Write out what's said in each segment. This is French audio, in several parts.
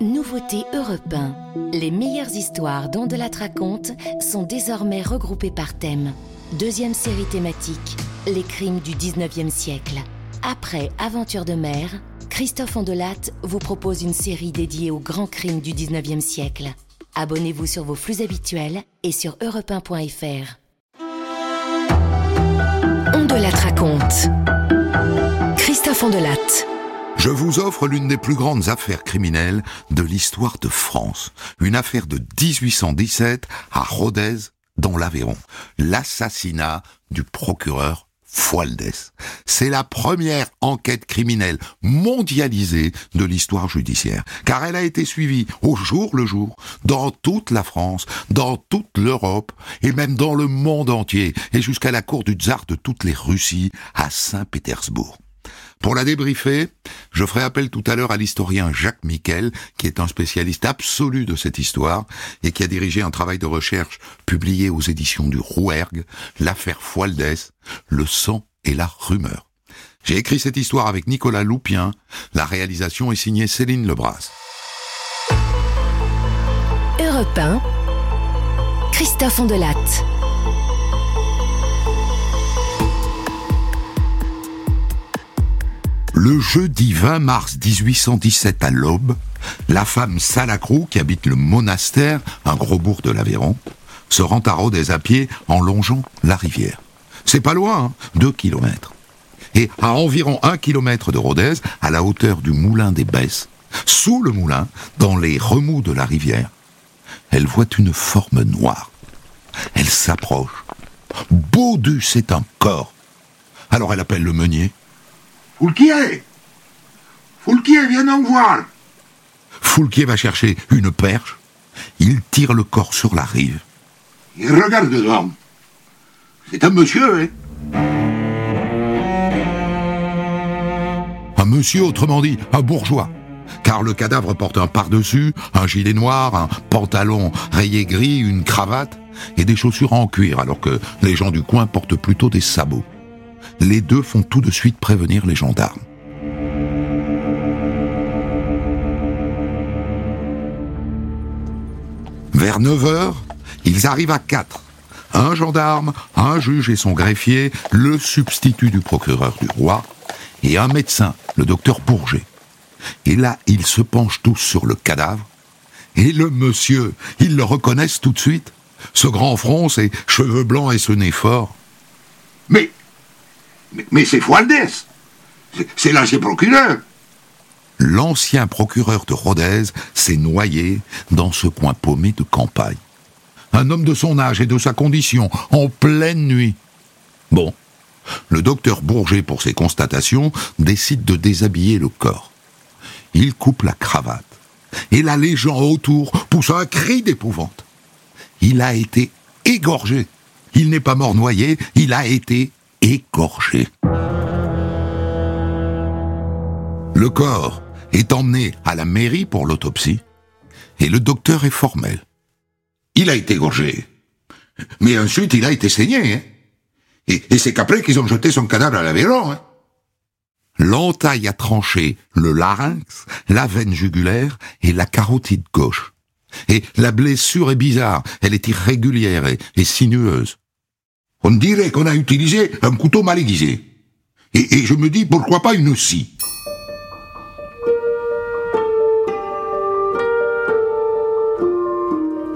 Nouveauté Europe 1. Les meilleures histoires dont de la raconte sont désormais regroupées par thème. Deuxième série thématique, les crimes du 19e siècle. Après Aventure de mer, Christophe Ondelat vous propose une série dédiée aux grands crimes du 19e siècle. Abonnez-vous sur vos flux habituels et sur europe1.fr. Ondelat raconte. Christophe Ondelat. Je vous offre l'une des plus grandes affaires criminelles de l'histoire de France. Une affaire de 1817 à Rodez, dans l'Aveyron. L'assassinat du procureur Fualdès. C'est la première enquête criminelle mondialisée de l'histoire judiciaire, car elle a été suivie au jour le jour dans toute la France, dans toute l'Europe et même dans le monde entier, et jusqu'à la cour du tsar de toutes les Russies à Saint-Pétersbourg. Pour la débriefer, je ferai appel tout à l'heure à l'historien Jacques Miquel, qui est un spécialiste absolu de cette histoire et qui a dirigé un travail de recherche publié aux éditions du Rouergue, l'affaire Fualdès, le sang et la rumeur. J'ai écrit cette histoire avec Nicolas Loupien. La réalisation est signée Céline Lebras. Europe 1. Christophe Ondelatte. Le jeudi 20 mars 1817 à l'aube, la femme Salacrou, qui habite le monastère, un gros bourg de l'Aveyron, se rend à Rodez à pied en longeant la rivière. C'est pas loin, hein, deux kilomètres. Et à environ un kilomètre de Rodez, à la hauteur du moulin des Besses, sous le moulin, dans les remous de la rivière, elle voit une forme noire. Elle s'approche. Baudu, c'est un corps. Alors elle appelle le meunier. Foulquier Foulquier, viens en voir Foulquier va chercher une perche. Il tire le corps sur la rive. Il regarde dedans. C'est un monsieur, hein Un monsieur, autrement dit, un bourgeois. Car le cadavre porte un pardessus, un gilet noir, un pantalon rayé gris, une cravate et des chaussures en cuir, alors que les gens du coin portent plutôt des sabots. Les deux font tout de suite prévenir les gendarmes. Vers 9 heures, ils arrivent à 4. Un gendarme, un juge et son greffier, le substitut du procureur du roi, et un médecin, le docteur Bourget. Et là, ils se penchent tous sur le cadavre. Et le monsieur, ils le reconnaissent tout de suite. Ce grand front, ses cheveux blancs et ce nez fort. Mais, mais, c'est Fualdès C'est- l'ancien procureur L'ancien procureur de Rodez s'est noyé dans ce coin paumé de campagne. Un homme de son âge et de sa condition, en pleine nuit. Bon, le docteur Bourget, pour ses constatations, décide de déshabiller le corps. Il coupe la cravate. Et là, les autour poussent un cri d'épouvante. Il a été égorgé. Il n'est pas mort noyé, il a été égorgé. Le corps est emmené à la mairie pour l'autopsie et le docteur est formel. Il a été gorgé. Mais ensuite, il a été saigné, hein Et, c'est qu'après qu'ils ont jeté son cadavre à l'Aveyron, hein L'entaille a tranché le larynx, la veine jugulaire et la carotide gauche. Et la blessure est bizarre, elle est irrégulière et sinueuse. On dirait qu'on a utilisé un couteau mal aiguisé. Et, je me dis, pourquoi pas une scie?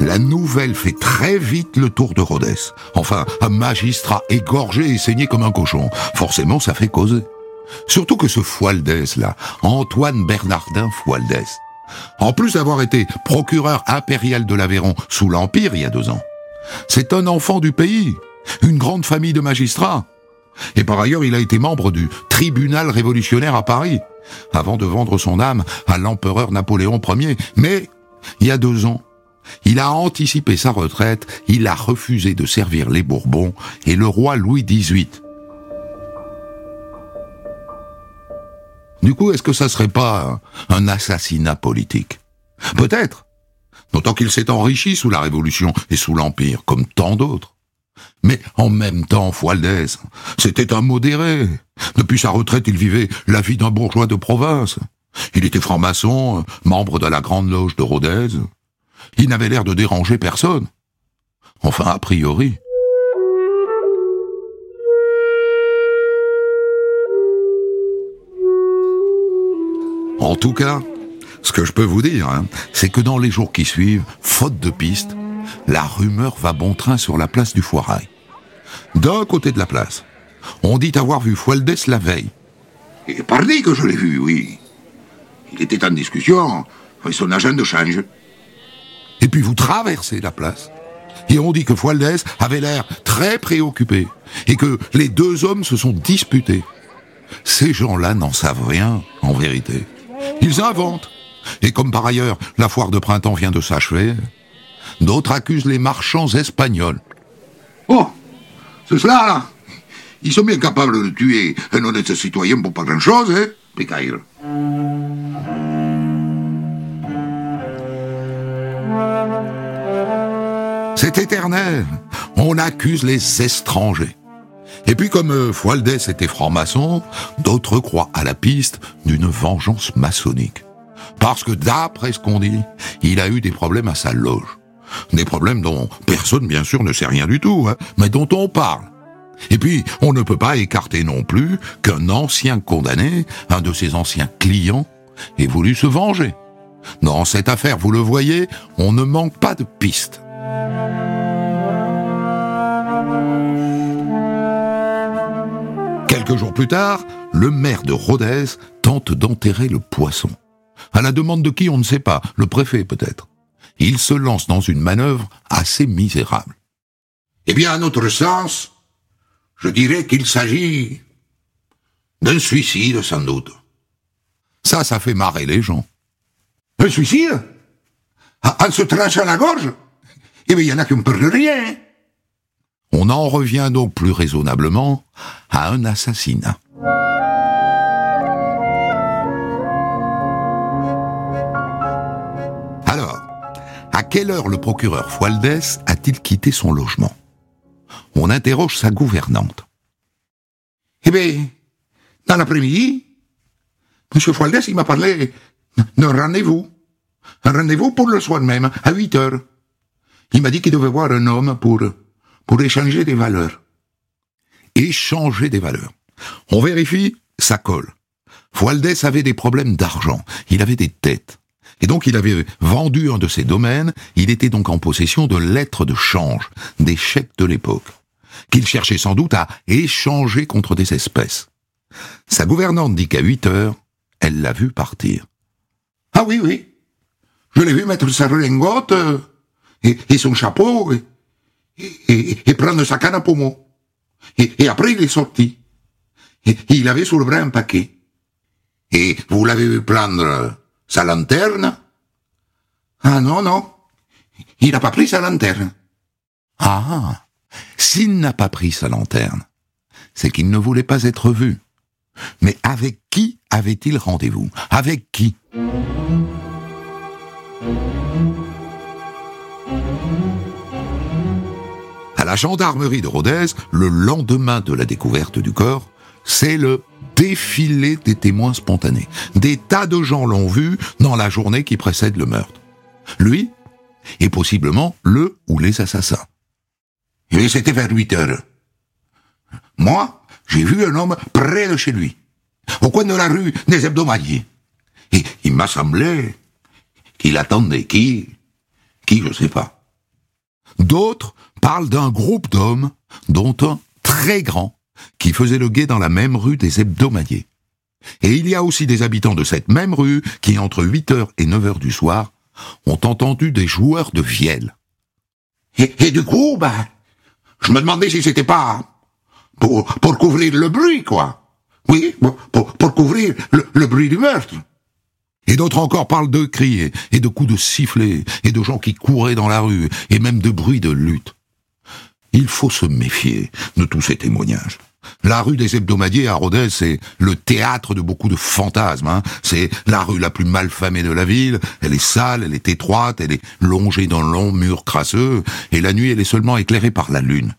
La nouvelle fait très vite le tour de Rodez. Enfin, un magistrat égorgé et saigné comme un cochon. Forcément, ça fait causer. Surtout que ce Fualdès, là, Antoine Bernardin Fualdès, en plus d'avoir été procureur impérial de l'Aveyron sous l'Empire il y a deux ans, c'est un enfant du pays, une grande famille de magistrats. Et par ailleurs, il a été membre du tribunal révolutionnaire à Paris, avant de vendre son âme à l'empereur Napoléon Ier. Mais, il y a deux ans, il a anticipé sa retraite, il a refusé de servir les Bourbons et le roi Louis XVIII. Du coup, est-ce que ça serait pas un, assassinat politique? Peut-être. D'autant qu'il s'est enrichi sous la Révolution et sous l'Empire, comme tant d'autres. Mais en même temps, Fualdès, c'était un modéré. Depuis sa retraite, il vivait la vie d'un bourgeois de province. Il était franc-maçon, membre de la Grande Loge de Rodez. Il n'avait l'air de déranger personne. Enfin, a priori. En tout cas, ce que je peux vous dire, hein, c'est que dans les jours qui suivent, faute de piste, la rumeur va bon train sur la place du Foirail. D'un côté de la place, on dit avoir vu Fualdès la veille. Et pardi que je l'ai vu, oui. Il était en discussion avec son agent de change. Et puis vous traversez la place. Et on dit que Fualdès avait l'air très préoccupé. Et que les deux hommes se sont disputés. Ces gens-là n'en savent rien, en vérité. Ils inventent. Et comme par ailleurs, la foire de printemps vient de s'achever, d'autres accusent les marchands espagnols. Oh, c'est cela, là. Ils sont bien capables de tuer un honnête citoyen pour pas grand-chose, hein, Pécaïre. C'est éternel. On accuse les étrangers. Et puis comme euh, Fualdès était franc-maçon, d'autres croient à la piste d'une vengeance maçonnique. Parce que d'après ce qu'on dit, il a eu des problèmes à sa loge. Des problèmes dont personne bien sûr ne sait rien du tout, hein, mais dont on parle. Et puis, on ne peut pas écarter non plus qu'un ancien condamné, un de ses anciens clients, ait voulu se venger. Dans cette affaire, vous le voyez, on ne manque pas de pistes. Quelques jours plus tard, le maire de Rodez tente d'enterrer le poisson. À la demande de qui on ne sait pas, le préfet peut-être. Il se lance dans une manœuvre assez misérable. Eh bien, à notre sens, je dirais qu'il s'agit d'un suicide, sans doute. Ça, ça fait marrer les gens. Un suicide? En se tranchant la gorge? Eh bien, il y en a qui ne peur de rien. On en revient donc plus raisonnablement à un assassinat. Quelle heure le procureur Fualdès a-t-il quitté son logement? On interroge sa gouvernante. Eh bien, dans l'après-midi, M. Fualdès, il m'a parlé d'un rendez-vous. Un rendez-vous pour le soir même, à 8 heures. Il m'a dit qu'il devait voir un homme pour, pour échanger des valeurs. Échanger des valeurs. On vérifie, ça colle. Fualdès avait des problèmes d'argent. Il avait des têtes. Et donc il avait vendu un de ses domaines, il était donc en possession de lettres de change, des chèques de l'époque, qu'il cherchait sans doute à échanger contre des espèces. Sa gouvernante dit qu'à 8 heures, elle l'a vu partir. Ah oui, oui. Je l'ai vu mettre sa redingote euh, et, son chapeau et, prendre sa canne à pommeau. Et, après, il est sorti. Il avait sous le bras un paquet. Et vous l'avez vu prendre sa lanterne Ah non, non. Il n'a pas pris sa lanterne. Ah, s'il n'a pas pris sa lanterne, c'est qu'il ne voulait pas être vu. Mais avec qui avait-il rendez-vous? Avec qui? À la gendarmerie de Rodez, le lendemain de la découverte du corps, c'est le défilé des témoins spontanés. Des tas de gens l'ont vu dans la journée qui précède le meurtre. Lui et possiblement le ou les assassins. Et c'était vers 8 heures. Moi, j'ai vu un homme près de chez lui, au coin de la rue des hebdomadiers. Et il m'a semblé qu'il attendait qui Qui, je sais pas. D'autres parlent d'un groupe d'hommes, dont un très grand, qui faisait le guet dans la même rue des hebdomadiers. Et il y a aussi des habitants de cette même rue qui, entre 8h et 9h du soir, ont entendu des joueurs de vielle. Et, et du coup, ben, je me demandais si c'était pas pour, pour couvrir le bruit, quoi. Oui, pour, pour couvrir le, le bruit du meurtre. Et d'autres encore parlent de cris et de coups de sifflet et de gens qui couraient dans la rue et même de bruits de lutte. Il faut se méfier de tous ces témoignages. La rue des hebdomadiers à Rodez, c'est le théâtre de beaucoup de fantasmes. Hein. C'est la rue la plus malfamée de la ville. Elle est sale, elle est étroite, elle est longée d'un long mur crasseux, et la nuit, elle est seulement éclairée par la lune.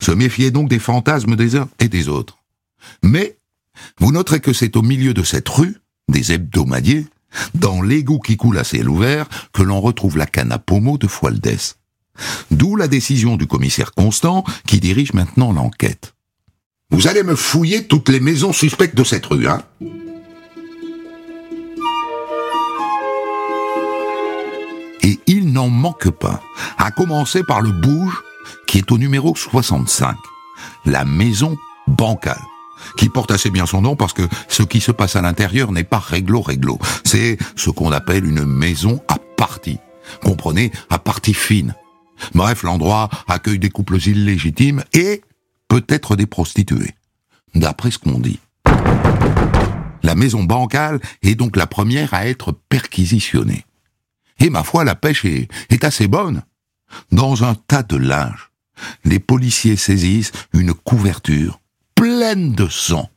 Se méfier donc des fantasmes des uns et des autres. Mais, vous noterez que c'est au milieu de cette rue des hebdomadiers, dans l'égout qui coule à ciel ouvert, que l'on retrouve la canne à pommeau de Fualdès. D'où la décision du commissaire Constant qui dirige maintenant l'enquête. Vous allez me fouiller toutes les maisons suspectes de cette rue, hein Et il n'en manque pas, à commencer par le bouge qui est au numéro 65, la maison bancale qui porte assez bien son nom parce que ce qui se passe à l'intérieur n'est pas réglo-réglo. C'est ce qu'on appelle une maison à partie. Comprenez, à partie fine. Bref, l'endroit accueille des couples illégitimes et peut-être des prostituées. D'après ce qu'on dit. La maison bancale est donc la première à être perquisitionnée. Et ma foi, la pêche est, assez bonne. Dans un tas de linge, les policiers saisissent une couverture pleine de sang.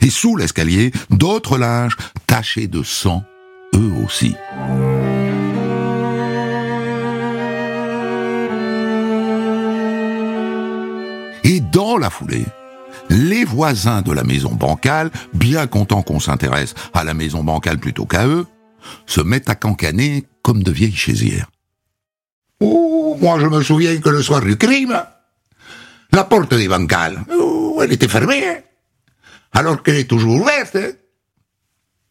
Et sous l'escalier, d'autres linges tachés de sang, eux aussi. La foulée, les voisins de la maison bancale, bien contents qu'on s'intéresse à la maison bancale plutôt qu'à eux, se mettent à cancaner comme de vieilles chaisières. Oh, moi je me souviens que le soir du crime, la porte des bancales, elle était fermée, alors qu'elle est toujours ouverte.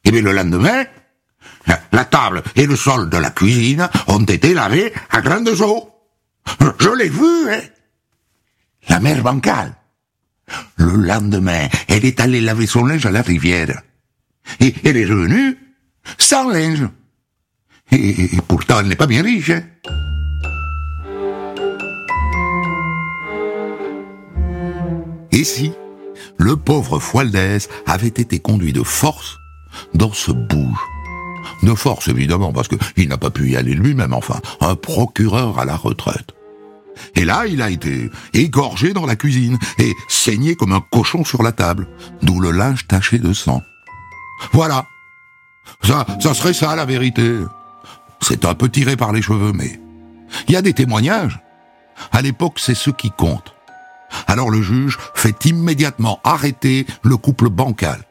Et bien le lendemain, la table et le sol de la cuisine ont été lavés à grandes eaux. Je l'ai vu, hein la mère bancale. Le lendemain, elle est allée laver son linge à la rivière. Et elle est revenue sans linge. Et, pourtant, elle n'est pas bien riche. Hein. Et si le pauvre Fualdès avait été conduit de force dans ce bouge De force, évidemment, parce qu'il n'a pas pu y aller lui-même, enfin, un procureur à la retraite. Et là, il a été égorgé dans la cuisine et saigné comme un cochon sur la table, d'où le linge taché de sang. Voilà. Ça, ça serait ça la vérité. C'est un peu tiré par les cheveux, mais il y a des témoignages. À l'époque, c'est ce qui compte. Alors le juge fait immédiatement arrêter le couple bancal.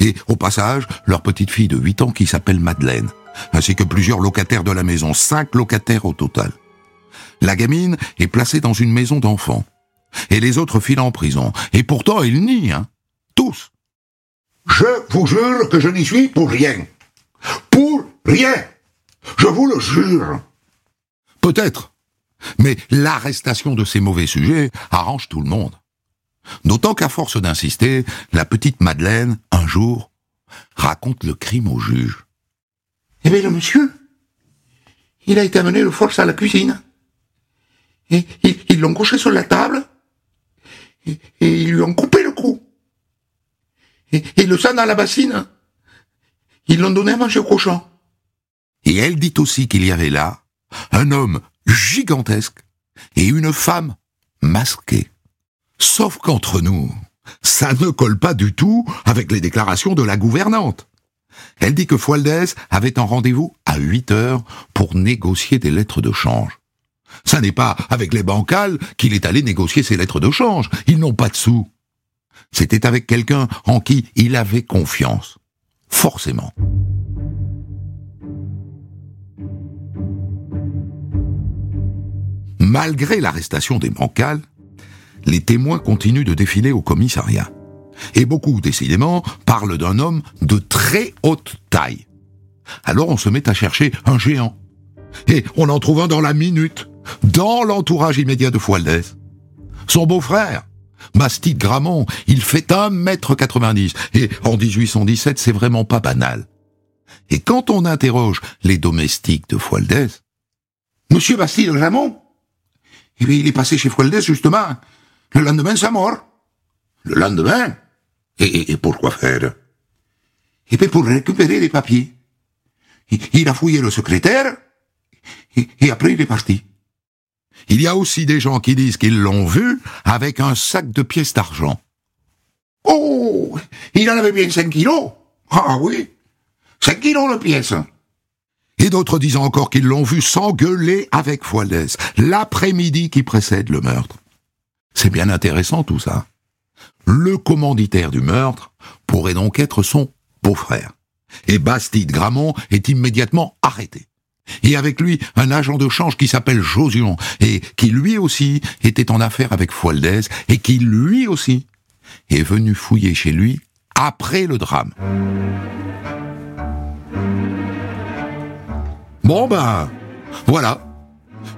Et au passage, leur petite fille de 8 ans qui s'appelle Madeleine, ainsi que plusieurs locataires de la maison, cinq locataires au total. La gamine est placée dans une maison d'enfants. Et les autres filent en prison. Et pourtant, ils nient, hein. Tous. Je vous jure que je n'y suis pour rien. Pour rien. Je vous le jure. Peut-être. Mais l'arrestation de ces mauvais sujets arrange tout le monde. D'autant qu'à force d'insister, la petite Madeleine, un jour, raconte le crime au juge. Eh bien, le monsieur, il a été amené de force à la cuisine. Et ils l'ont couché sur la table. Et, ils lui ont coupé le cou. Et, et le sang dans la bassine. Ils l'ont donné à manger au cochon. Et elle dit aussi qu'il y avait là un homme gigantesque et une femme masquée. Sauf qu'entre nous, ça ne colle pas du tout avec les déclarations de la gouvernante. Elle dit que Fualdès avait un rendez-vous à 8 heures pour négocier des lettres de change. Ça n'est pas avec les bancales qu'il est allé négocier ses lettres de change. Ils n'ont pas de sous. C'était avec quelqu'un en qui il avait confiance. Forcément. Malgré l'arrestation des bancales, les témoins continuent de défiler au commissariat. Et beaucoup, décidément, parlent d'un homme de très haute taille. Alors on se met à chercher un géant. Et on en trouve un dans la minute dans l'entourage immédiat de Fualdès. Son beau-frère, Bastide Gramont, il fait 1m90, et en 1817, c'est vraiment pas banal. Et quand on interroge les domestiques de Fualdès, Monsieur Bastide Gramont Eh il est passé chez Fualdès, justement, le lendemain de sa mort. Le lendemain? Et, pourquoi faire? Eh bien, pour récupérer les papiers. Il, a fouillé le secrétaire, et après il est parti. Il y a aussi des gens qui disent qu'ils l'ont vu avec un sac de pièces d'argent. Oh Il en avait bien cinq kilos Ah oui Cinq kilos de pièces et d'autres disent encore qu'ils l'ont vu s'engueuler avec Fualdès l'après-midi qui précède le meurtre. C'est bien intéressant tout ça. Le commanditaire du meurtre pourrait donc être son beau-frère. Et Bastide Gramont est immédiatement arrêté. Et avec lui, un agent de change qui s'appelle Josion, et qui lui aussi était en affaire avec Fualdès, et qui lui aussi est venu fouiller chez lui après le drame. Bon ben, voilà.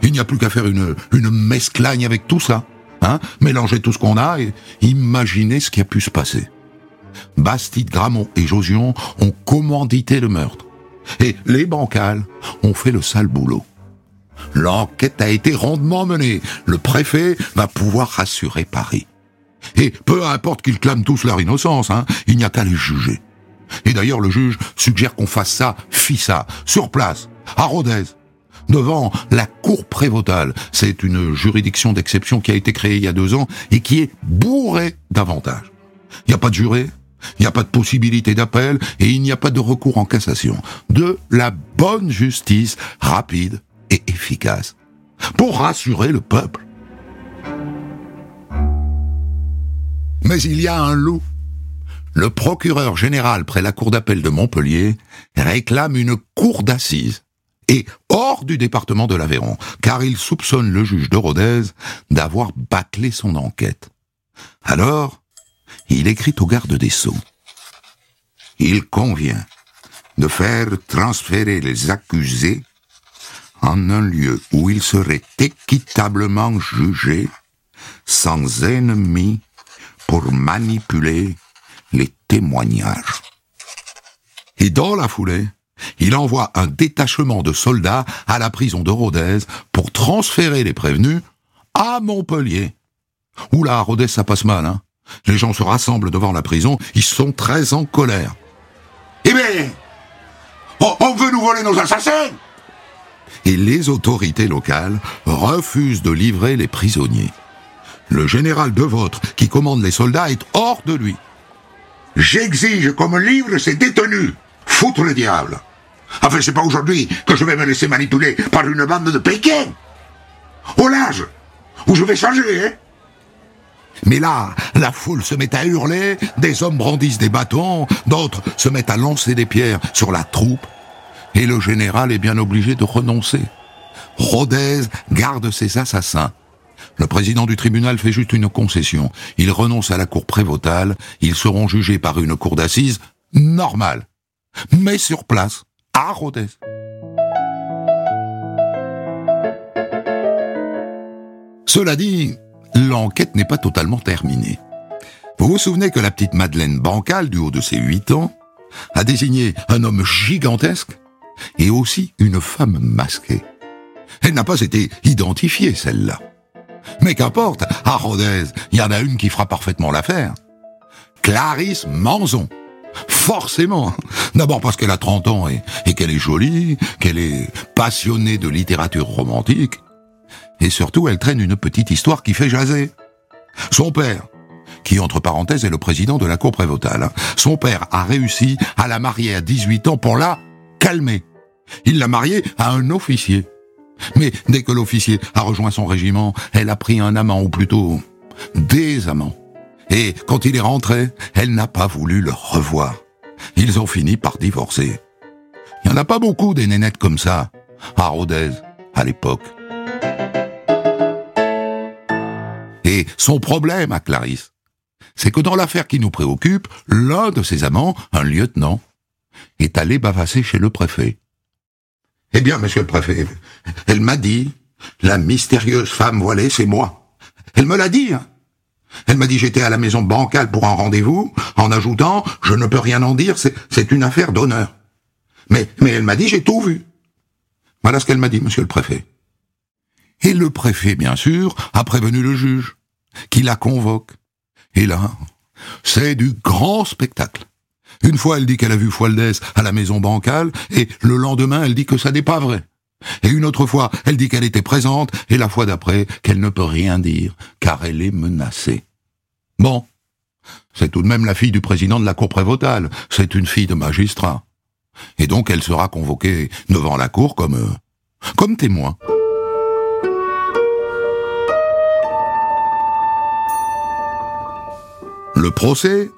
Il n'y a plus qu'à faire une, une mesclagne avec tout ça. Hein Mélanger tout ce qu'on a et imaginer ce qui a pu se passer. Bastide, Gramont et Josion ont commandité le meurtre. Et les bancales ont fait le sale boulot. L'enquête a été rondement menée. Le préfet va pouvoir rassurer Paris. Et peu importe qu'ils clament tous leur innocence, hein, il n'y a qu'à les juger. Et d'ailleurs, le juge suggère qu'on fasse ça, fit ça, sur place, à Rodez, devant la cour prévotale. C'est une juridiction d'exception qui a été créée il y a deux ans et qui est bourrée d'avantages. Il n'y a pas de juré, il n'y a pas de possibilité d'appel et il n'y a pas de recours en cassation. De la bonne justice rapide et efficace pour rassurer le peuple. Mais il y a un loup. Le procureur général près la cour d'appel de Montpellier réclame une cour d'assises et hors du département de l'Aveyron, car il soupçonne le juge de Rodez d'avoir bâclé son enquête. Alors, il écrit au garde des Sceaux. Il convient de faire transférer les accusés en un lieu où ils seraient équitablement jugés, sans ennemis, pour manipuler les témoignages. Et dans la foulée, il envoie un détachement de soldats à la prison de Rodez pour transférer les prévenus à Montpellier. Oula, Rodez, ça passe mal, hein les gens se rassemblent devant la prison, ils sont très en colère. Eh bien, on, veut nous voler nos assassins Et les autorités locales refusent de livrer les prisonniers. Le général de Vôtre, qui commande les soldats, est hors de lui. J'exige comme livre ces détenus. Foutre le diable. Enfin, c'est pas aujourd'hui que je vais me laisser manipuler par une bande de Pékin. Au large, où je vais changer, hein mais là, la foule se met à hurler, des hommes brandissent des bâtons, d'autres se mettent à lancer des pierres sur la troupe, et le général est bien obligé de renoncer. Rodez garde ses assassins. Le président du tribunal fait juste une concession. Il renonce à la cour prévotale, ils seront jugés par une cour d'assises normale, mais sur place, à Rodez. Cela dit, l'enquête n'est pas totalement terminée. Vous vous souvenez que la petite Madeleine Bancal, du haut de ses huit ans, a désigné un homme gigantesque et aussi une femme masquée. Elle n'a pas été identifiée, celle-là. Mais qu'importe, à Rodez, il y en a une qui fera parfaitement l'affaire. Clarisse Manzon. Forcément. D'abord parce qu'elle a 30 ans et qu'elle est jolie, qu'elle est passionnée de littérature romantique, et surtout, elle traîne une petite histoire qui fait jaser. Son père, qui entre parenthèses est le président de la cour prévotale, son père a réussi à la marier à 18 ans pour la calmer. Il l'a mariée à un officier. Mais dès que l'officier a rejoint son régiment, elle a pris un amant, ou plutôt des amants. Et quand il est rentré, elle n'a pas voulu le revoir. Ils ont fini par divorcer. Il n'y en a pas beaucoup des nénettes comme ça, à Rodez, à l'époque. Et son problème à Clarisse, c'est que dans l'affaire qui nous préoccupe, l'un de ses amants, un lieutenant, est allé bavasser chez le préfet. Eh bien, monsieur le préfet, elle m'a dit, la mystérieuse femme voilée, c'est moi. Elle me l'a dit. Hein. Elle m'a dit j'étais à la maison bancale pour un rendez-vous, en ajoutant, je ne peux rien en dire, c'est une affaire d'honneur. Mais, mais elle m'a dit j'ai tout vu. Voilà ce qu'elle m'a dit, monsieur le préfet. Et le préfet, bien sûr, a prévenu le juge, qui la convoque. Et là, c'est du grand spectacle. Une fois, elle dit qu'elle a vu Fualdès à la maison bancale, et le lendemain, elle dit que ça n'est pas vrai. Et une autre fois, elle dit qu'elle était présente, et la fois d'après, qu'elle ne peut rien dire, car elle est menacée. Bon. C'est tout de même la fille du président de la cour prévotale. C'est une fille de magistrat. Et donc, elle sera convoquée devant la cour comme, euh, comme témoin. Le procès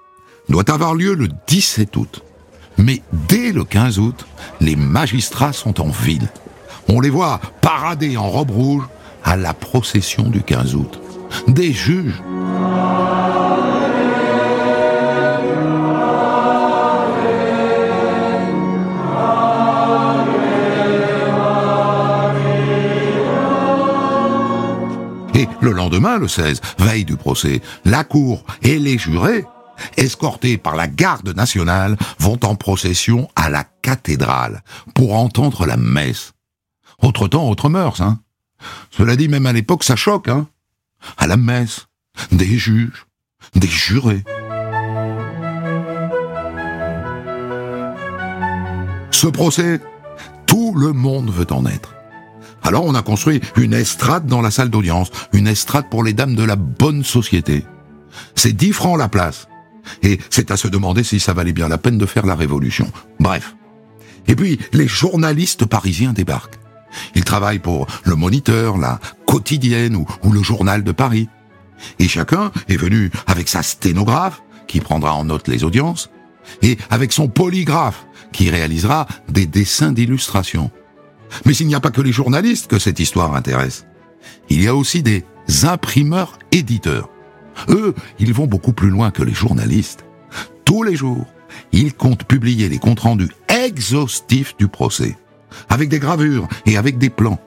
doit avoir lieu le 17 août. Mais dès le 15 août, les magistrats sont en ville. On les voit parader en robe rouge à la procession du 15 août. Des juges. Et le lendemain, le 16, veille du procès, la cour et les jurés escortés par la garde nationale, vont en procession à la cathédrale pour entendre la messe. Autre temps, autre mœurs, hein. Cela dit, même à l'époque, ça choque, hein. À la messe, des juges, des jurés. Ce procès, tout le monde veut en être. Alors on a construit une estrade dans la salle d'audience, une estrade pour les dames de la bonne société. C'est 10 francs la place. Et c'est à se demander si ça valait bien la peine de faire la révolution. Bref. Et puis, les journalistes parisiens débarquent. Ils travaillent pour le Moniteur, la Quotidienne ou, ou le Journal de Paris. Et chacun est venu avec sa sténographe, qui prendra en note les audiences, et avec son polygraphe, qui réalisera des dessins d'illustration. Mais il n'y a pas que les journalistes que cette histoire intéresse. Il y a aussi des imprimeurs éditeurs. Eux, ils vont beaucoup plus loin que les journalistes. Tous les jours, ils comptent publier les comptes rendus exhaustifs du procès, avec des gravures et avec des plans.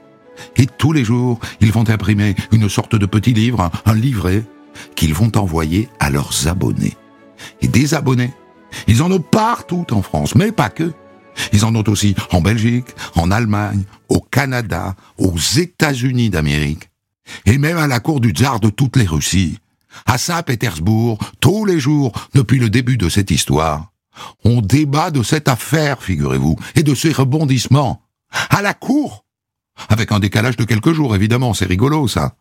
Et tous les jours, ils vont imprimer une sorte de petit livre, un, livret, qu'ils vont envoyer à leurs abonnés. Et des abonnés, ils en ont partout en France, mais pas que. Ils en ont aussi en Belgique, en Allemagne, au Canada, aux États-Unis d'Amérique, et même à la cour du tsar de toutes les Russies à Saint-Pétersbourg, tous les jours, depuis le début de cette histoire. On débat de cette affaire, figurez-vous, et de ses rebondissements. À la cour Avec un décalage de quelques jours, évidemment, c'est rigolo, ça.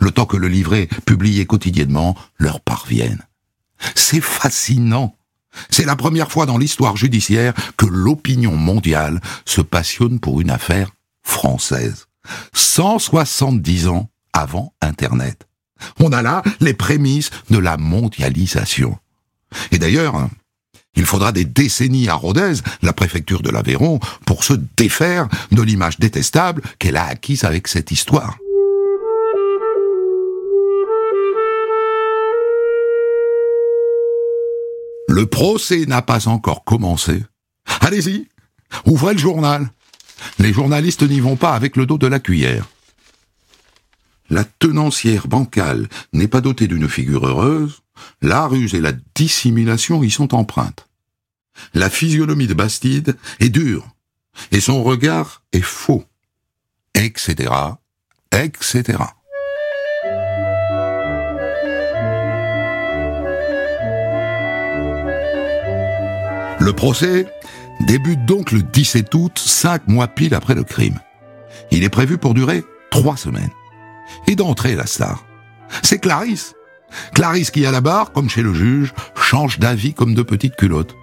Le temps que le livret, publié quotidiennement, leur parvienne. C'est fascinant. C'est la première fois dans l'histoire judiciaire que l'opinion mondiale se passionne pour une affaire française. 170 ans avant Internet. On a là les prémices de la mondialisation. Et d'ailleurs, il faudra des décennies à Rodez, la préfecture de l'Aveyron, pour se défaire de l'image détestable qu'elle a acquise avec cette histoire. Le procès n'a pas encore commencé. Allez-y, ouvrez le journal. Les journalistes n'y vont pas avec le dos de la cuillère la tenancière bancale n'est pas dotée d'une figure heureuse, la ruse et la dissimulation y sont empreintes. La physionomie de Bastide est dure, et son regard est faux, etc., etc. Le procès débute donc le 17 août, cinq mois pile après le crime. Il est prévu pour durer trois semaines et d'entrer la star. C'est Clarisse. Clarisse qui, à la barre, comme chez le juge, change d'avis comme de petites culottes.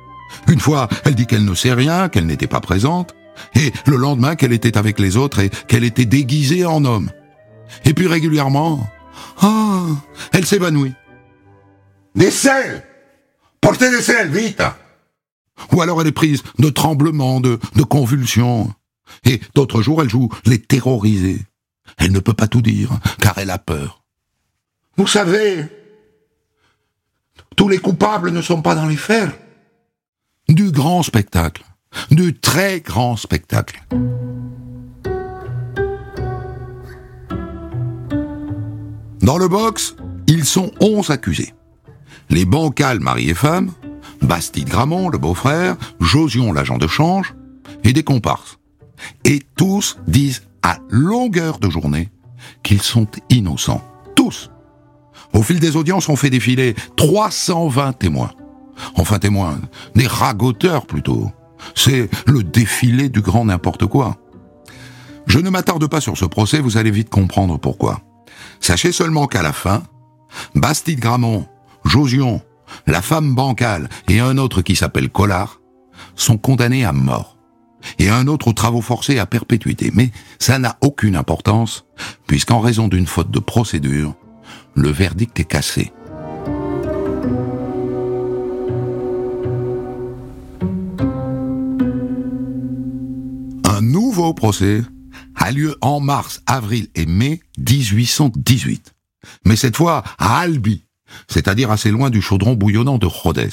Une fois, elle dit qu'elle ne sait rien, qu'elle n'était pas présente, et le lendemain qu'elle était avec les autres et qu'elle était déguisée en homme. Et puis régulièrement, ah, elle s'évanouit. Des selles Portez des selles, vite Ou alors elle est prise de tremblements, de, convulsions. Et d'autres jours, elle joue les terrorisés. Elle ne peut pas tout dire, car elle a peur. Vous savez, tous les coupables ne sont pas dans les fers. Du grand spectacle, du très grand spectacle. Dans le box, ils sont onze accusés. Les bancales mari et femme, Bastide Gramont, le beau-frère, Josion, l'agent de change, et des comparses. Et tous disent à longueur de journée qu'ils sont innocents. Tous. Au fil des audiences, on fait défiler 320 témoins. Enfin témoins, des ragoteurs plutôt. C'est le défilé du grand n'importe quoi. Je ne m'attarde pas sur ce procès, vous allez vite comprendre pourquoi. Sachez seulement qu'à la fin, Bastide Gramont, Josion, la femme bancale et un autre qui s'appelle Collard, sont condamnés à mort et un autre aux travaux forcés à perpétuité. Mais ça n'a aucune importance, puisqu'en raison d'une faute de procédure, le verdict est cassé. Un nouveau procès a lieu en mars, avril et mai 1818. Mais cette fois à Albi, c'est-à-dire assez loin du chaudron bouillonnant de Rhodes.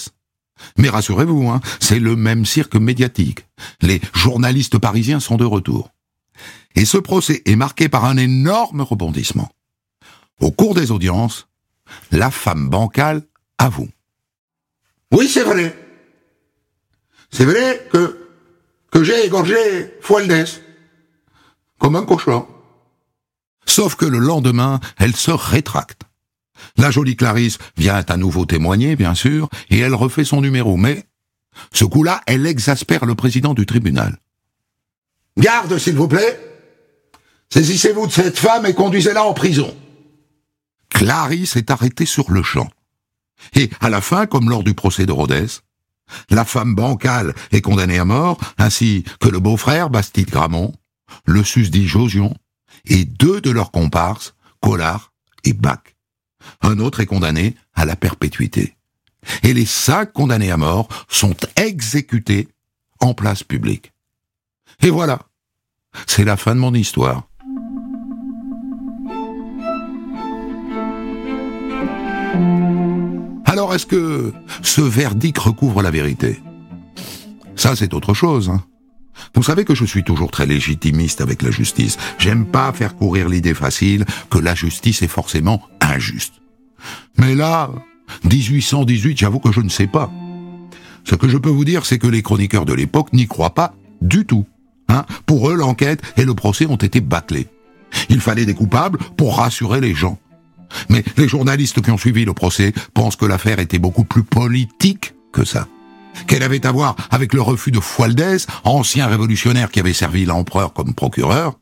Mais rassurez-vous, hein, c'est le même cirque médiatique. Les journalistes parisiens sont de retour. Et ce procès est marqué par un énorme rebondissement. Au cours des audiences, la femme bancale avoue. Oui, c'est vrai. C'est vrai que, que j'ai égorgé Fualdès. Comme un cochon. Sauf que le lendemain, elle se rétracte. La jolie Clarisse vient à nouveau témoigner, bien sûr, et elle refait son numéro, mais ce coup-là, elle exaspère le président du tribunal. Garde, s'il vous plaît. Saisissez-vous de cette femme et conduisez-la en prison. Clarisse est arrêtée sur le champ. Et à la fin, comme lors du procès de Rhodes, la femme bancale est condamnée à mort, ainsi que le beau-frère Bastide Gramont, le susdit Josion, et deux de leurs comparses, Collard et Bach. Un autre est condamné à la perpétuité. Et les cinq condamnés à mort sont exécutés en place publique. Et voilà, c'est la fin de mon histoire. Alors est-ce que ce verdict recouvre la vérité? Ça c'est autre chose. Hein. Vous savez que je suis toujours très légitimiste avec la justice. J'aime pas faire courir l'idée facile que la justice est forcément injuste. Mais là, 1818, j'avoue que je ne sais pas. Ce que je peux vous dire, c'est que les chroniqueurs de l'époque n'y croient pas du tout. Hein pour eux, l'enquête et le procès ont été bâclés. Il fallait des coupables pour rassurer les gens. Mais les journalistes qui ont suivi le procès pensent que l'affaire était beaucoup plus politique que ça qu'elle avait à voir avec le refus de Fualdès, ancien révolutionnaire qui avait servi l'empereur comme procureur,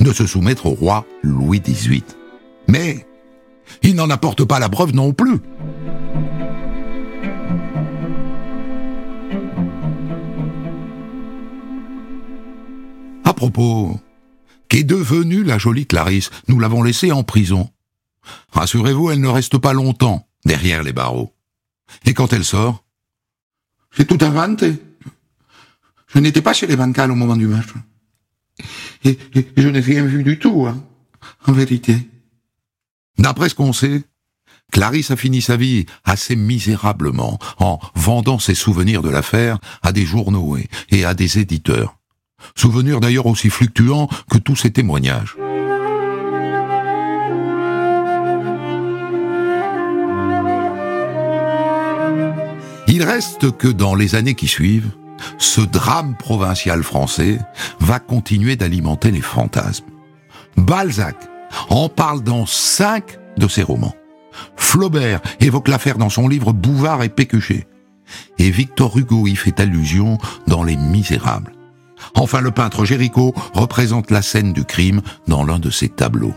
de se soumettre au roi Louis XVIII. Mais il n'en apporte pas la preuve non plus. À propos, qu'est devenue la jolie Clarisse? Nous l'avons laissée en prison. Rassurez-vous, elle ne reste pas longtemps derrière les barreaux. Et quand elle sort, j'ai tout inventé. Je n'étais pas chez les bancales au moment du match. Et, je n'ai rien vu du tout, hein, en vérité. D'après ce qu'on sait, Clarisse a fini sa vie assez misérablement en vendant ses souvenirs de l'affaire à des journaux et à des éditeurs. Souvenirs d'ailleurs aussi fluctuants que tous ses témoignages. Il reste que dans les années qui suivent, ce drame provincial français va continuer d'alimenter les fantasmes. Balzac en parle dans cinq de ses romans. Flaubert évoque l'affaire dans son livre Bouvard et Pécuchet. Et Victor Hugo y fait allusion dans Les Misérables. Enfin, le peintre Géricault représente la scène du crime dans l'un de ses tableaux.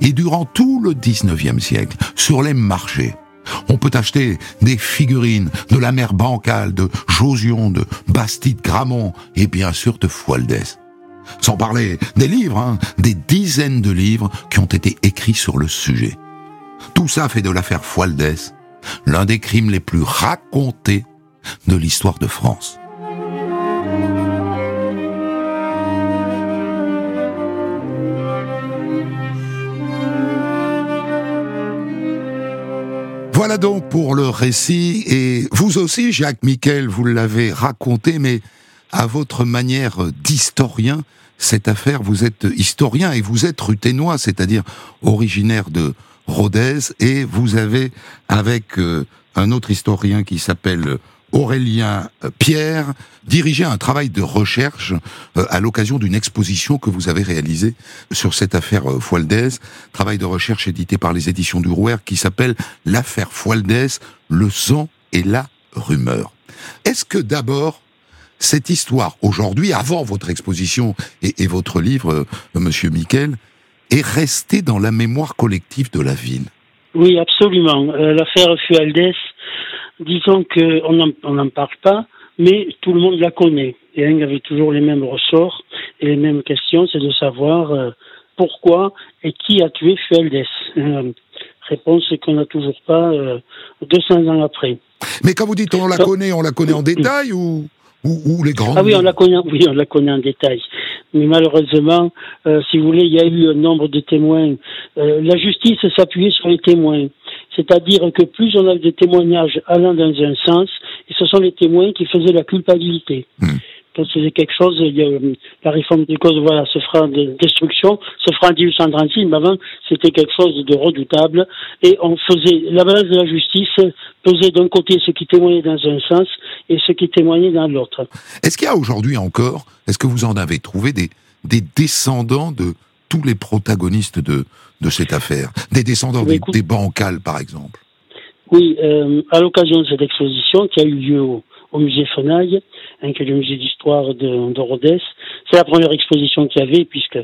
Et durant tout le 19e siècle, sur les marchés, on peut acheter des figurines de la mère bancale, de Josion, de Bastide Gramont et bien sûr de Fualdès. Sans parler des livres, hein, des dizaines de livres qui ont été écrits sur le sujet. Tout ça fait de l'affaire Fualdès l'un des crimes les plus racontés de l'histoire de France. Voilà donc pour le récit. Et vous aussi, Jacques Miquel, vous l'avez raconté, mais à votre manière d'historien, cette affaire, vous êtes historien et vous êtes ruténois, c'est-à-dire originaire de Rodez, et vous avez, avec euh, un autre historien qui s'appelle Aurélien euh, Pierre dirigeait un travail de recherche euh, à l'occasion d'une exposition que vous avez réalisée sur cette affaire Fualdès, travail de recherche édité par les éditions du Rouer qui s'appelle L'affaire Fualdès, le sang et la rumeur. Est-ce que d'abord, cette histoire, aujourd'hui, avant votre exposition et, votre livre, Monsieur Miquel, est restée dans la mémoire collective de la ville Oui, absolument. L'affaire Fualdès disons qu'on n'en parle pas, mais tout le monde la connaît. Et il y avait toujours les mêmes ressorts et les mêmes questions, c'est de savoir euh, pourquoi et qui a tué Fualdès. Euh, réponse qu'on n'a toujours pas 200 euh, ans après. Mais quand vous dites on la connaît, on la connaît en détail ou, ou, les grands Ah oui, on la connaît, oui, on la connaît en détail. Mais malheureusement, euh, si vous voulez, il y a eu un nombre de témoins. Euh, la justice s'appuyait sur les témoins. C'est-à-dire que plus on a des témoignages allant dans un sens, et ce sont les témoins qui faisaient la culpabilité. Mmh quand c'est quelque chose, il y a, euh, la réforme des causes, voilà, se fera de destruction, se fera en 1836, mais avant, c'était quelque chose de redoutable, et on faisait, la balance de la justice pesait d'un côté ceux qui témoignaient dans un sens et ceux qui témoignaient dans l'autre. Est-ce qu'il y a aujourd'hui encore, est-ce que vous en avez trouvé des, des descendants de tous les protagonistes de, de cette affaire? Des descendants des, des, bancales, par exemple? Oui, euh, à l'occasion de cette exposition qui a eu lieu au, au musée Fenaille, hein, qui est le musée d'histoire de, de, Rodez. C'est la première exposition qu'il y avait, puisque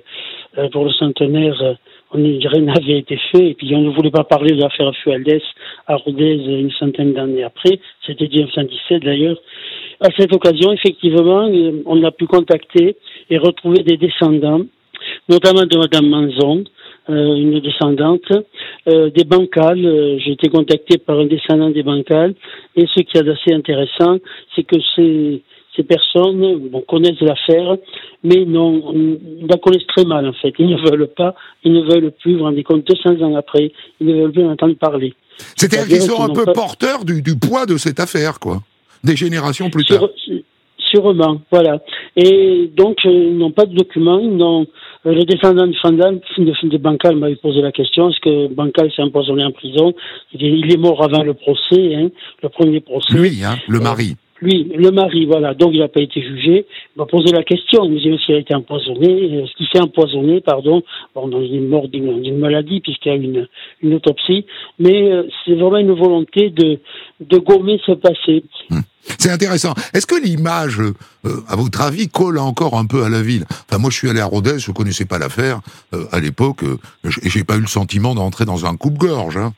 euh, pour le centenaire, euh, on rien n'avait été fait, et puis on ne voulait pas parler de l'affaire Fualdès à Rodez une centaine d'années après, c'était 1917 d'ailleurs. À cette occasion, effectivement, euh, on a pu contacter et retrouver des descendants, notamment de Madame Manzon, euh, une descendante, euh, des bancales. Euh, j'ai été contacté par un descendant des bancales. Et ce qui est assez intéressant, c'est que ces, ces personnes bon, connaissent l'affaire, mais non, la connaissent très mal en fait. Ils ne veulent pas, ils ne veulent plus, vous rendez compte, 200 ans après, ils ne veulent plus entendre parler. C'est-à-dire qu'ils sont un peu porteurs du, du, poids de cette affaire, quoi. Des générations plus tard. Sûrement, voilà. Et donc, ils n'ont pas de documents, ils n'ont euh, le descendant de Fandal, de, de Bancal, m'avait posé la question est-ce que Bancal s'est empoisonné en prison? Il est, mort avant le procès, hein, le premier procès. Lui, hein, le mari. lui, le mari, voilà. Donc, il n'a pas été jugé. Il m'a posé la question. Il me dit s'il a été empoisonné. Est-ce qu'il s'est empoisonné, pardon Bon, il est mort d'une maladie, puisqu'il y a une, une autopsie. Mais euh, c'est vraiment une volonté de, de gommer ce passé. Hum. C'est intéressant. Est-ce que l'image, euh, à votre avis, colle encore un peu à la ville? Enfin, moi, je suis allé à Rodez, je connaissais pas l'affaire euh, à l'époque, euh, j'ai pas eu le sentiment d'entrer dans un coupe-gorge. Hein.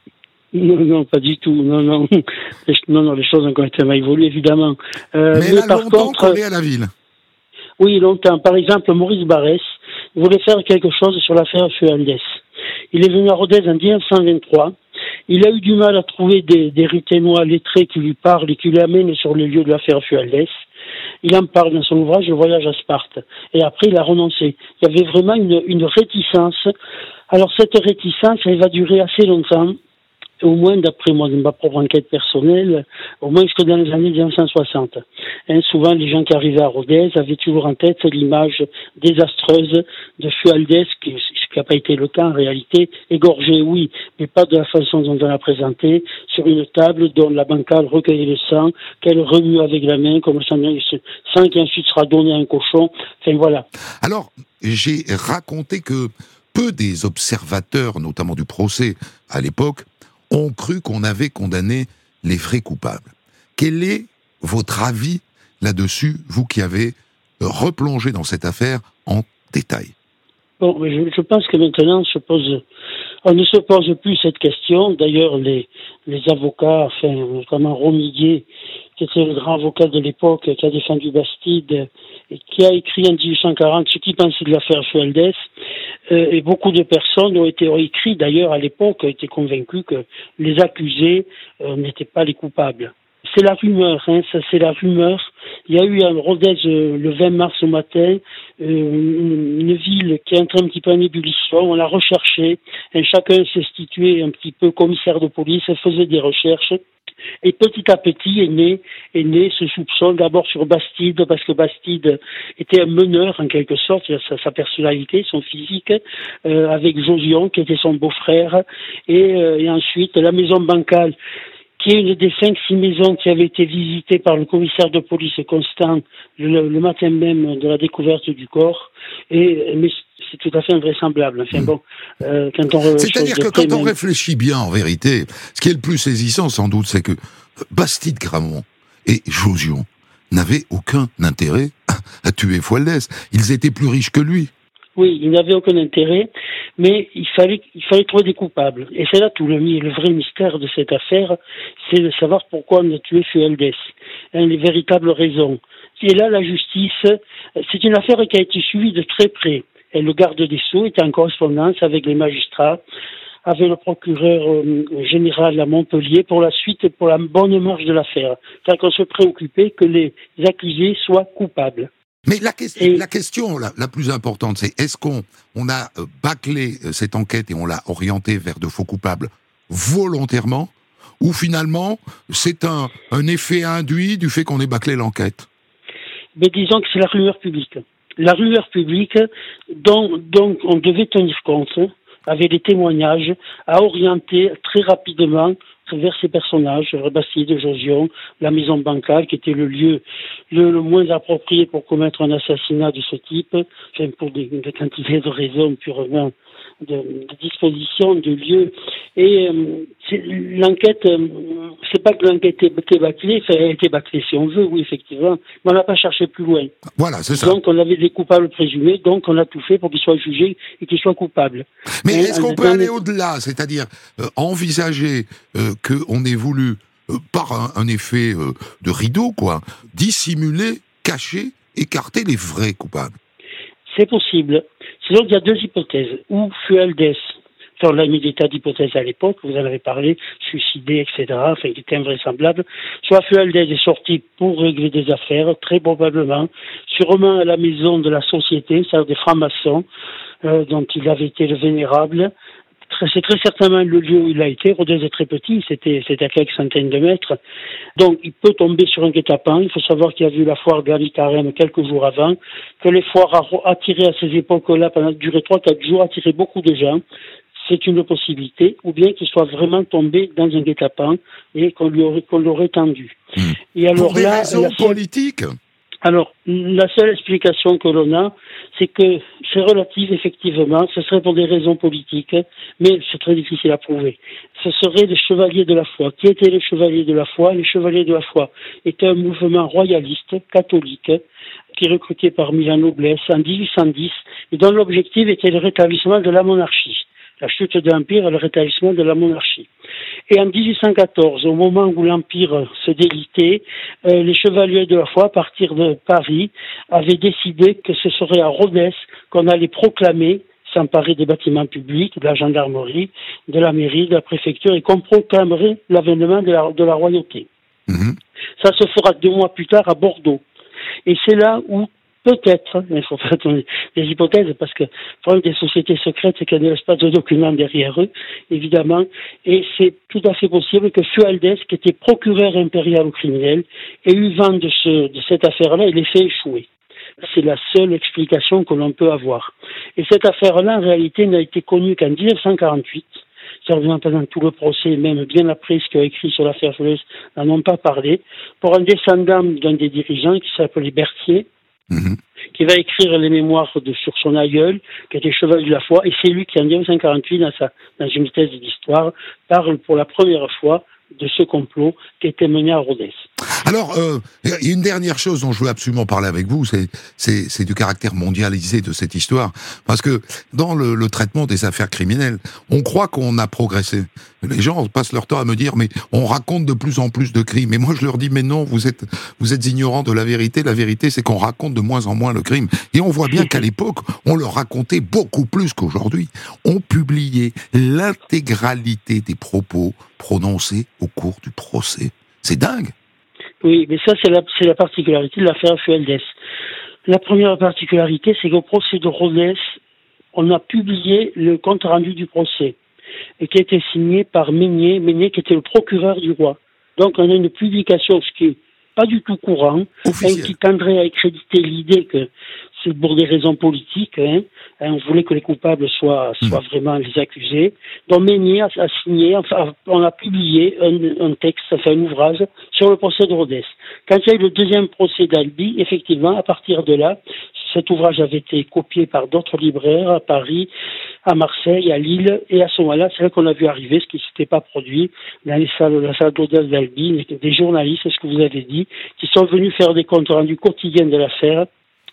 Non, non, pas du tout. Non, non, non, non, les choses ont quand même évolué, évidemment. Euh, mais, mais par contre, à la ville. Oui, longtemps. Par exemple, Maurice Barrès voulait faire quelque chose sur l'affaire Fualdès. Il est venu à Rodez en 1923 il a eu du mal à trouver des, des lettrés qui lui parlent et qui l'amènent sur le lieu de l'affaire Fualdès. Il en parle dans son ouvrage Le voyage à Sparte. Et après, il a renoncé. Il y avait vraiment une, une réticence. Alors, cette réticence, elle va durer assez longtemps au moins d'après moi, de ma propre enquête personnelle, au moins jusque dans les années 1960. Hein, souvent, les gens qui arrivaient à Rodez avaient toujours en tête l'image désastreuse de Fualdès, ce qui n'a pas été le cas en réalité, égorgé, oui, mais pas de la façon dont on l'a présenté, sur une table dont la bancale recueillait le sang, qu'elle remue avec la main, comme le sang qui ensuite sera donné à un cochon. Enfin voilà. Alors, j'ai raconté que peu des observateurs, notamment du procès à l'époque, ont cru qu'on avait condamné les vrais coupables. Quel est votre avis là-dessus, vous qui avez replongé dans cette affaire en détail? Je, pense que maintenant on ne se pose plus cette question. D'ailleurs, les, avocats, notamment Romiguier, qui était le grand avocat de l'époque, qui a défendu Bastide, et qui a écrit en 1840 ce qu'il pensait de l'affaire Fualdès, euh, et beaucoup de personnes ont été ont écrit d'ailleurs à l'époque, ont été convaincus que les accusés euh, n'étaient pas les coupables. C'est la rumeur, hein, ça c'est la rumeur. Il y a eu à Rodez euh, le 20 mars au matin une, une, ville qui est en train un petit peu en ébullition. On l'a recherché. Et chacun s'est situé un petit peu commissaire de police, faisait des recherches. Et petit à petit est né, est né ce soupçon d'abord sur Bastide, parce que Bastide était un meneur en quelque sorte, sa, sa personnalité, son physique, euh, avec Josion qui était son beau-frère, et, euh, et ensuite la maison bancale qui est une des cinq, six maisons qui avait été visitées par le commissaire de police Constant le, le matin même de la découverte du corps. Et, mais c'est tout à fait invraisemblable. Enfin, bon, euh, C'est-à-dire que quand on réfléchit bien, en vérité, ce qui est le plus saisissant, sans doute, c'est que Bastide Gramont et Josion n'avaient aucun intérêt à tuer Fualdès. Ils étaient plus riches que lui. Oui, ils n'avaient aucun intérêt, mais il fallait, il fallait trouver des coupables. Et c'est là tout le, le vrai mystère de cette affaire, c'est de savoir pourquoi on a tué Fualdès, hein, les véritables raisons. Et là, la justice, c'est une affaire qui a été suivie de très près. Et le garde des Sceaux était en correspondance avec les magistrats, avec le procureur euh, général à Montpellier pour la suite et pour la bonne marche de l'affaire, car qu'on se préoccupait que les accusés soient coupables. Mais la, la question la, plus importante, c'est est-ce qu'on on a euh, bâclé euh, cette enquête et on l'a orientée vers de faux coupables volontairement, ou finalement c'est un, un effet induit du fait qu'on ait bâclé l'enquête? Mais disons que c'est la rumeur publique. La rumeur publique dont, on devait tenir compte avec des témoignages, a orienté très rapidement vers ces personnages, Bastille de Josion, la maison bancale, qui était le lieu le, moins approprié pour commettre un assassinat de ce type, pour des quantités de raisons purement de, de disposition, de lieu. Et euh, l'enquête, euh, c'est pas que l'enquête était bâclée, elle a été bâclée si on veut, oui, effectivement, mais on n'a pas cherché plus loin. Voilà, c'est ça. Donc on avait des coupables présumés, donc on a tout fait pour qu'ils soient jugés et qu'ils soient coupables. Mais est-ce qu'on peut aller au-delà, c'est-à-dire euh, envisager qu'on ait voulu, par un, un effet de rideau, quoi, dissimuler, cacher, écarter les vrais coupables? C'est possible. Sinon, il y a deux hypothèses. Ou Fualdès, on l'a des tas d'hypothèses à l'époque, vous en avez parlé, suicidé, etc., enfin, il était invraisemblable. Soit Fualdès est sorti pour régler des affaires, très probablement, sûrement à la maison de la société, c'est-à-dire des francs-maçons, euh, dont il avait été le vénérable, c'est très certainement le lieu où il a été. Rodez est très petit, c'était à quelques centaines de mètres. Donc, il peut tomber sur un guet-apens. Il faut savoir qu'il a vu la foire de Carême quelques jours avant, que les foires attiré à ces époques-là, pendant duré trois, quatre jours, attiraient beaucoup de gens. C'est une possibilité, ou bien qu'il soit vraiment tombé dans un guet-apens et qu'on lui aurait, qu'on l'aurait tendu. Hmm. Et alors Pour des là, raisons politiques alors, la seule explication que l'on a, c'est que c'est relatif, effectivement, ce serait pour des raisons politiques, mais c'est très difficile à prouver. Ce serait les chevaliers de la foi. Qui étaient les chevaliers de la foi? Les chevaliers de la foi étaient un mouvement royaliste, catholique, qui recrutait parmi la noblesse en 1810, et dont l'objectif était le rétablissement de la monarchie la chute de l'Empire et le rétablissement de la monarchie. Et en 1814, au moment où l'Empire se délitait, euh, les chevaliers de la foi, à partir de Paris, avaient décidé que ce serait à Rhodes qu'on allait proclamer s'emparer des bâtiments publics, de la gendarmerie, de la mairie, de la préfecture, et qu'on proclamerait l'avènement de la, royauté. Mhm. Ça se fera deux mois plus tard à Bordeaux. Et c'est là où Peut-être, mais il faut faire des hypothèses parce que problème des sociétés secrètes, c'est qu'elles ne laissent pas de documents derrière eux, évidemment, et c'est tout à fait possible que Fualdès, qui était procureur impérial au criminel, ait eu vent de, ce, de cette affaire-là et l'ait fait échouer. C'est la seule explication que l'on peut avoir. Et cette affaire-là, en réalité, n'a été connue qu'en 1948. Certainement pendant tout le procès, même bien après ce qu'a écrit sur l'affaire Fualdès, n'en ont pas parlé, pour un descendant d'un des dirigeants qui s'appelait Berthier, Mhm. qui va écrire les mémoires de, sur son aïeul, qui était cheval de la foi, et c'est lui qui, en 1948, dans, sa, dans une thèse d'histoire, parle pour la première fois de ce complot qui était mené à Rodez. Alors, euh, il y a une dernière chose dont je veux absolument parler avec vous, c'est du caractère mondialisé de cette histoire. Parce que dans le, le traitement des affaires criminelles, on croit qu'on a progressé. Les gens passent leur temps à me dire, mais on raconte de plus en plus de crimes. Et moi, je leur dis, mais non, vous êtes, vous êtes ignorants de la vérité. La vérité, c'est qu'on raconte de moins en moins le crime. Et on voit bien qu'à l'époque, on le racontait beaucoup plus qu'aujourd'hui. On publiait l'intégralité des propos prononcés au cours du procès. C'est dingue. Oui, mais ça, c'est la, c'est la particularité de l'affaire Fueldes. La première particularité, c'est qu'au procès de Rodès, on a publié le compte rendu du procès, et qui a été signé par Meignet, Meignet qui était le procureur du roi. Donc on a une publication, ce qui est pas du tout courant, qui tendrait à accréditer l'idée que c'est pour des raisons politiques. Hein. Hein. on voulait que les coupables soient, hmm. soient vraiment les accusés. Donc Meunier a, signé, enfin, on a publié un, un, texte, enfin un ouvrage sur le procès de Rodez. Quand il y a eu le deuxième procès d'Albi, effectivement, à partir de là, cet ouvrage avait été copié par d'autres libraires à Paris, à Marseille, à Lille, et à ce moment-là, c'est là qu'on a vu arriver ce qui ne s'était pas produit dans les salles, la salle d'audience d'Albi, des journalistes, c'est ce que vous avez dit, qui sont venus faire des comptes rendus quotidiens de l'affaire,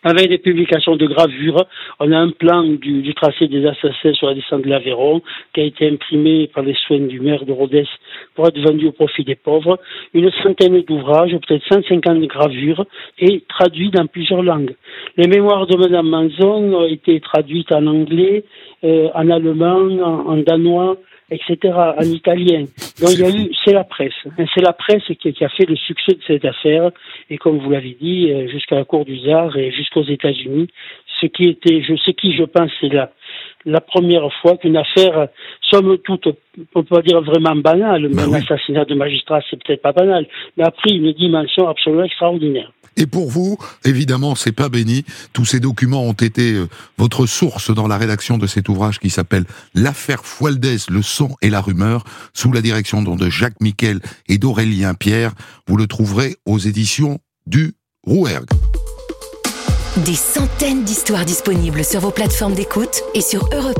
avec des publications de gravures. On a un plan du, tracé des assassins sur la descente de l'Aveyron qui a été imprimé par les soins du maire de Rodez pour être vendu au profit des pauvres. Une centaine d'ouvrages, peut-être 150 gravures et traduits dans plusieurs langues. Les mémoires de Madame Manzon ont été traduites en anglais, euh, en allemand, en, danois, etc. en italien. Donc il y a eu, c'est la presse. C'est la presse qui, qui, a fait le succès de cette affaire. Et comme vous l'avez dit, euh, jusqu'à la Cour du Tsar et jusqu'aux États-Unis, ce qui était, je sais qui je pense, c'est la, la première fois qu'une affaire, somme toute, on peut pas dire vraiment banale, mais ben un assassinat de magistrat, c'est peut-être pas banal, mais a pris une dimension absolument extraordinaire. Et pour vous, évidemment, c'est pas béni. Tous ces documents ont été euh, votre source dans la rédaction de cet ouvrage qui s'appelle L'affaire Fualdès, le son et la rumeur, sous la direction de Jacques Miquel et d'Aurélien Pierre. Vous le trouverez aux éditions du Rouergue. Des centaines d'histoires disponibles sur vos plateformes d'écoute et sur europe